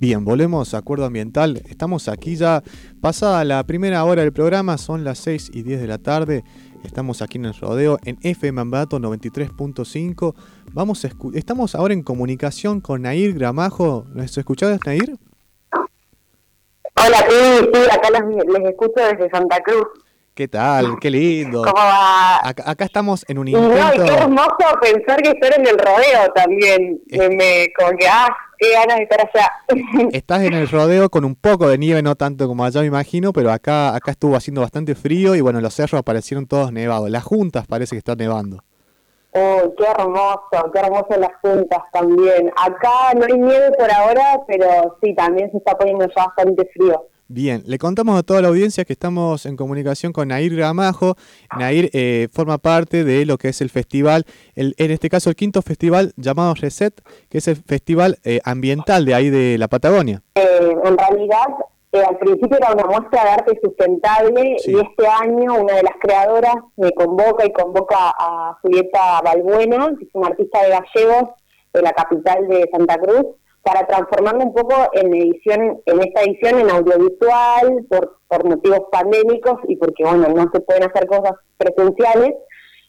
Bien, volvemos a Acuerdo Ambiental. Estamos aquí ya pasada la primera hora del programa, son las 6 y 10 de la tarde. Estamos aquí en el rodeo en FM Ambato 93.5. Vamos estamos ahora en comunicación con Nair Gramajo. ¿Nos escuchás, Nair? Hola, sí, sí, acá les escucho desde Santa Cruz. ¿Qué tal? Qué lindo. ¿Cómo va? Acá, estamos en un intento... Y, no, qué hermoso pensar que estoy en el rodeo también. Me, como que, ah, qué ganas de estar allá. Estás en el rodeo con un poco de nieve, no tanto como allá me imagino, pero acá, acá estuvo haciendo bastante frío y bueno, los cerros aparecieron todos nevados. Las juntas parece que están nevando. Oh, qué hermoso, qué hermoso las juntas también. Acá no hay nieve por ahora, pero sí, también se está poniendo ya bastante frío. Bien, le contamos a toda la audiencia que estamos en comunicación con Nair Gramajo. Nair eh, forma parte de lo que es el festival, el, en este caso el quinto festival llamado Reset, que es el festival eh, ambiental de ahí de la Patagonia. Eh, en realidad, al principio era una muestra de arte sustentable y este año una de las creadoras me convoca y convoca a Julieta Balbuena, que es una artista de gallegos de la capital de Santa Cruz para transformarlo un poco en edición, en esta edición en audiovisual, por, por motivos pandémicos y porque bueno, no se pueden hacer cosas presenciales.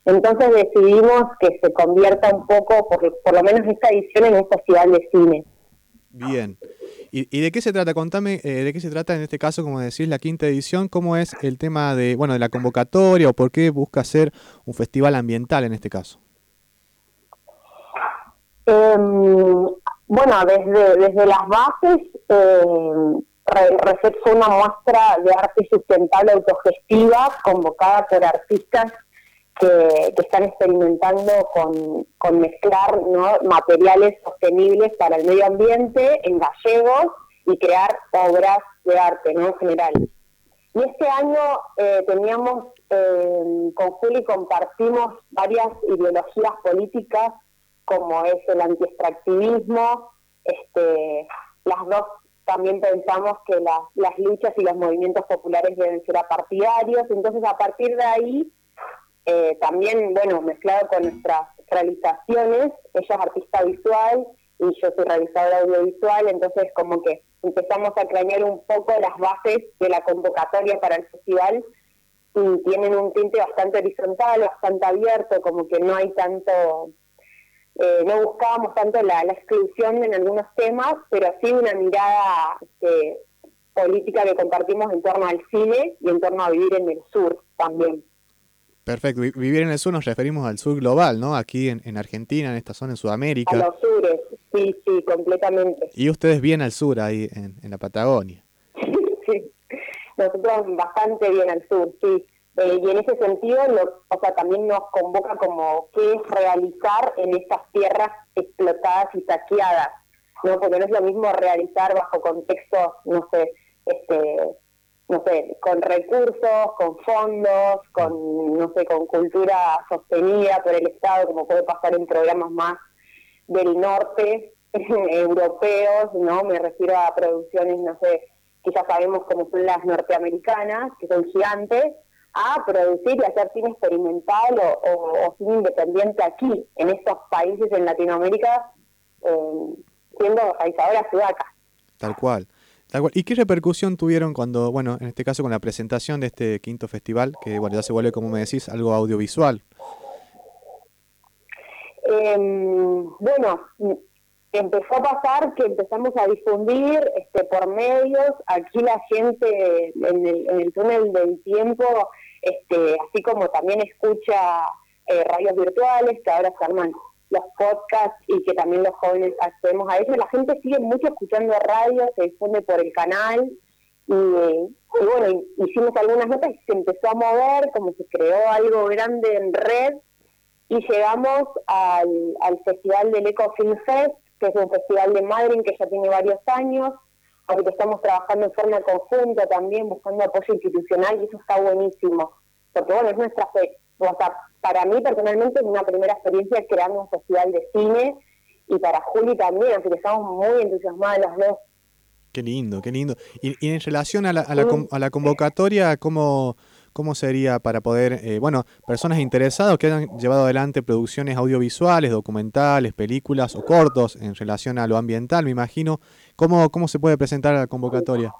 Entonces decidimos que se convierta un poco, por, por lo menos esta edición, en un festival de cine. Bien. ¿Y, de qué se trata? Contame, eh, ¿de qué se trata en este caso, como decís, la quinta edición? ¿Cómo es el tema de, bueno, de la convocatoria o por qué busca ser un festival ambiental en este caso? Eh, bueno, desde, desde las bases, eh, fue una muestra de arte sustentable autogestiva convocada por artistas que, están experimentando con, mezclar materiales sostenibles para el medio ambiente en gallegos y crear obras de arte ¿no? en general. Y este año eh, teníamos, eh, con Juli compartimos varias ideologías políticas como es el antiextractivismo. Este, las dos también pensamos que las, las luchas y los movimientos populares deben ser apartidarios, entonces a partir de ahí, eh, también, bueno, mezclado con nuestras realizaciones, ella es artista visual y yo soy realizadora audiovisual, entonces como que empezamos a cranear un poco las bases de la convocatoria para el festival y tienen un tinte bastante horizontal, bastante abierto, como que no hay tanto eh, no buscábamos tanto la, exclusión en algunos temas, pero sí una mirada este, política que compartimos en torno al cine y en torno a vivir en el sur también. Perfecto, vivir en el sur nos referimos al sur global, ¿no? Aquí en, Argentina, en esta zona, en Sudamérica. A los sures, sí, sí, completamente. Y ustedes bien al sur, ahí en, en la Patagonia. sí, nosotros bastante bien al sur, sí. Eh, y en ese sentido, o sea, también nos convoca como qué es realizar en estas tierras explotadas y saqueadas, ¿no? Porque no es lo mismo realizar bajo contextos, no sé, este, no sé, con recursos, con fondos, con, no sé, con cultura sostenida por el Estado, como puede pasar en programas más del norte, europeos, ¿no? Me refiero a producciones, no sé, que ya sabemos como son las norteamericanas, que son gigantes, a producir y hacer cine experimental o, cine independiente aquí, en estos países en Latinoamérica, eh, siendo realizadoras sudacas. Tal cual. Tal cual. ¿Y qué repercusión tuvieron cuando, bueno, en este caso con la presentación de este quinto festival, que bueno, ya se vuelve, como me decís, algo audiovisual? Em, bueno, empezó a pasar que empezamos a difundir este, por medios, aquí la gente en el, túnel del tiempo, este, así como también escucha eh, radios virtuales, que ahora se arman los podcasts y que también los jóvenes accedemos a ellos, la gente sigue mucho escuchando radio, se difunde por el canal. Y, y bueno, hicimos algunas notas y se empezó a mover, como se creó algo grande en red. Y llegamos al, al Festival del Eco Film Fest, que es un festival de Madrid que ya tiene varios años, porque estamos trabajando en forma conjunta también, buscando apoyo institucional y eso está buenísimo, porque bueno, es nuestra fe. O sea, para mí personalmente es una primera experiencia creando un festival de cine y para Juli también, así que estamos muy entusiasmadas las dos. Qué lindo, qué lindo. Y, en relación a la, a la, a la convocatoria, ¿cómo, ¿Cómo sería para poder, eh, bueno, personas interesadas que hayan llevado adelante producciones audiovisuales, documentales, películas o cortos en relación a lo ambiental, me imagino, ¿cómo, cómo se puede presentar la convocatoria?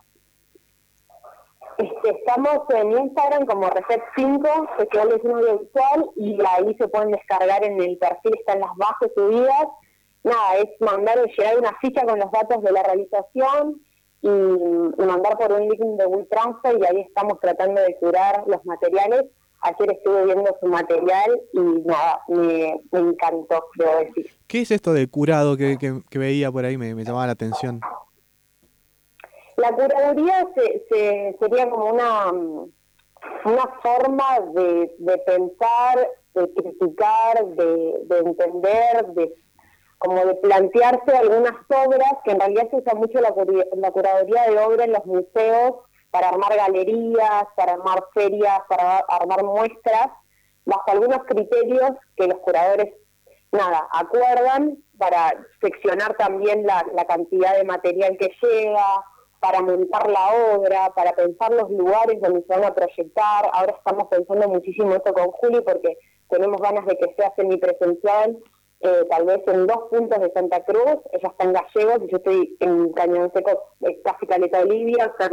Este, estamos en Instagram como Reset5, Festivales Audiovisual, y ahí se pueden descargar en el perfil, están las bases subidas. Nada, es mandar o llegar una ficha con los datos de la realización y, mandar por un link de WeTransfer y ahí estamos tratando de curar los materiales. Ayer estuve viendo su material y nada, me, encantó, debo decir. ¿Qué es esto de curado que, que, veía por ahí? Me, me llamaba la atención. La curaduría se, sería como una, una forma de, pensar, de criticar, de, entender, de como de plantearse algunas obras, que en realidad se usa mucho la, la curaduría de obras en los museos para armar galerías, para armar ferias, para armar muestras, bajo algunos criterios que los curadores, nada, acuerdan para seccionar también la, la cantidad de material que llega, para montar la obra, para pensar los lugares donde se van a proyectar. Ahora estamos pensando muchísimo esto con Juli porque tenemos ganas de que sea semipresencial, eh, tal vez en dos puntos de Santa Cruz, ella está en Gallegos y yo estoy en Cañón Seco, casi Caleta Olivia, o sea,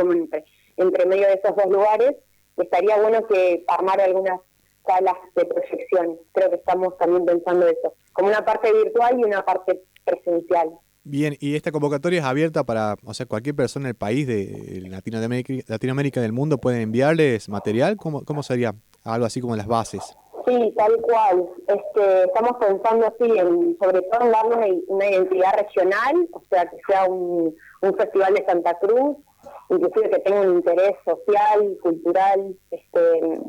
entre, medio de esos dos lugares. Estaría bueno que armar algunas salas de proyección. Creo que estamos también pensando eso, como una parte virtual y una parte presencial. Bien, y esta convocatoria es abierta para, o sea, cualquier persona en el país de Latinoamérica, Latinoamérica del mundo puede enviarles material. ¿Cómo, cómo sería? Algo así como las bases. Sí, tal cual. Este, estamos pensando así, en, sobre todo en darle una, identidad regional, o sea, que sea un, un festival de Santa Cruz, inclusive que tenga un interés social, cultural, este,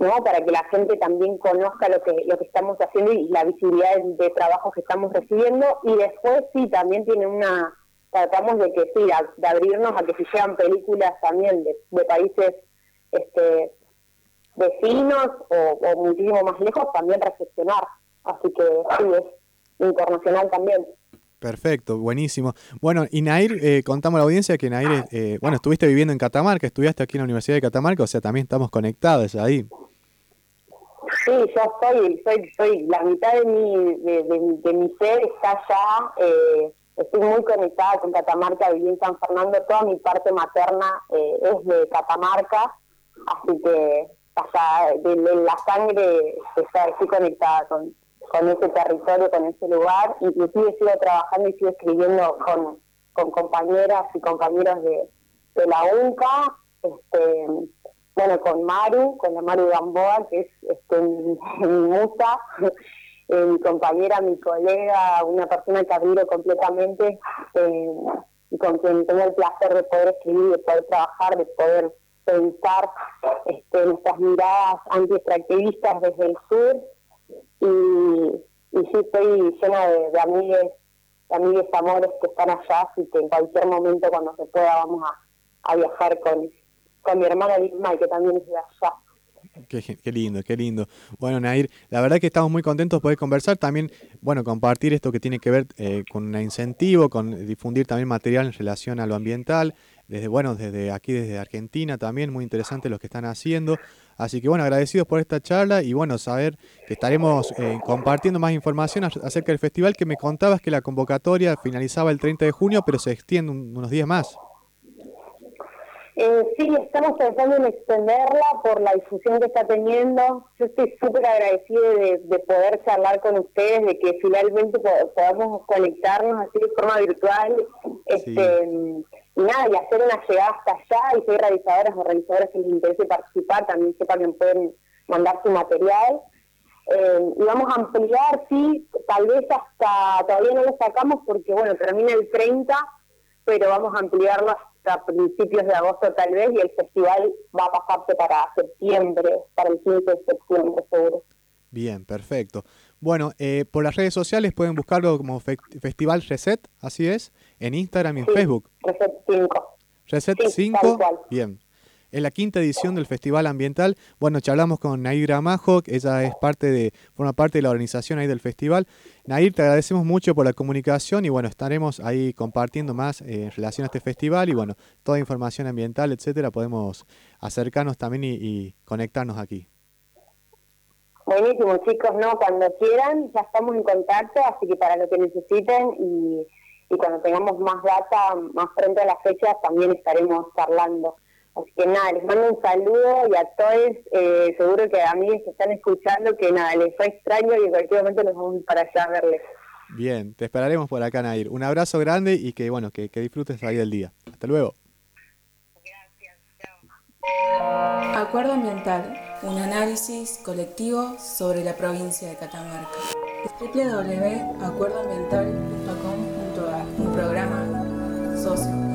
¿no? Para que la gente también conozca lo que lo que estamos haciendo y la visibilidad de, trabajo que estamos recibiendo y después sí también tiene una tratamos de que sí de abrirnos a que si llegan películas también de, países este vecinos o, muchísimo más lejos también reflexionar así que sí es internacional también Perfecto, buenísimo. Bueno, y Nair, eh, contamos a la audiencia que Nair, eh, bueno, estuviste viviendo en Catamarca, estudiaste aquí en la Universidad de Catamarca, o sea, también estamos conectados ahí. Sí, yo soy, soy, soy la mitad de mi, de, mi ser está allá. Eh, estoy muy conectada con Catamarca, viví en San Fernando. Toda mi parte materna eh, es de Catamarca, así que allá de, la sangre está, estoy conectada con, con ese territorio, con ese lugar. Inclusive sigo trabajando y sigo escribiendo con, con compañeras y compañeros de, de la UNCA. Este, bueno, con Maru, con la Maru Gamboa, que es este, mi, musa, eh, mi compañera, mi colega, una persona que admiro completamente eh, y con quien tengo el placer de poder escribir, de poder trabajar, de poder pensar este, nuestras miradas anti-extractivistas desde el sur. Y, sí, estoy llena de, de amigues, de amigues amores que están allá, así que en cualquier momento cuando se pueda vamos a, a viajar con con mi hermana Lima, que también es de allá. Qué, lindo, qué lindo. Bueno, Nair, la verdad que estamos muy contentos de poder conversar, también, bueno, compartir esto que tiene que ver eh, con un incentivo, con difundir también material en relación a lo ambiental, desde, bueno, desde aquí, desde Argentina también, muy interesante lo que están haciendo. Así que, bueno, agradecidos por esta charla y, bueno, saber que estaremos eh, compartiendo más información acerca del festival, que me contabas que la convocatoria finalizaba el 30 de junio, pero se extiende unos días más. Eh, sí, estamos pensando en extenderla por la difusión que está teniendo. Yo estoy súper agradecida de, poder charlar con ustedes, de que finalmente podamos conectarnos así de forma virtual. Este, Y hacer una llegada hasta allá. Y si hay realizadoras o realizadores que les interese participar, también sepan que pueden mandar su material. Eh, y vamos a ampliar, sí, tal vez hasta, todavía no lo sacamos porque, bueno, termina el 30, pero vamos a ampliarlo hasta principios de agosto tal vez, y el festival va a pasarse para septiembre, para el 15 de septiembre seguro. Bien, perfecto. Bueno, eh, por las redes sociales pueden buscarlo como Festival Reset, así es, en Instagram y en Facebook. Reset 5. Reset 5, bien. Es la quinta edición del Festival Ambiental. Bueno, charlamos con Nair Gramajo, ella es parte de, forma parte de la organización ahí del festival. Nair, te agradecemos mucho por la comunicación y bueno, estaremos ahí compartiendo más eh, en relación a este festival y bueno, toda información ambiental, etcétera, podemos acercarnos también y, conectarnos aquí. Buenísimo, chicos, no, cuando quieran, ya estamos en contacto, así que para lo que necesiten y, y cuando tengamos más data, más frente a las fechas, también estaremos charlando. Así que nada, les mando un saludo y a todos, eh, seguro que a mí que están escuchando, que nada, les fue extraño y en cualquier momento nos vamos para allá a verles. Bien, te esperaremos por acá, Nair. Un abrazo grande y que bueno, que, que disfrutes ahí del día. Hasta luego. Gracias, chao. Acuerdo Ambiental, un análisis colectivo sobre la provincia de Catamarca. www.acuerdoambiental.com.ar, un programa socio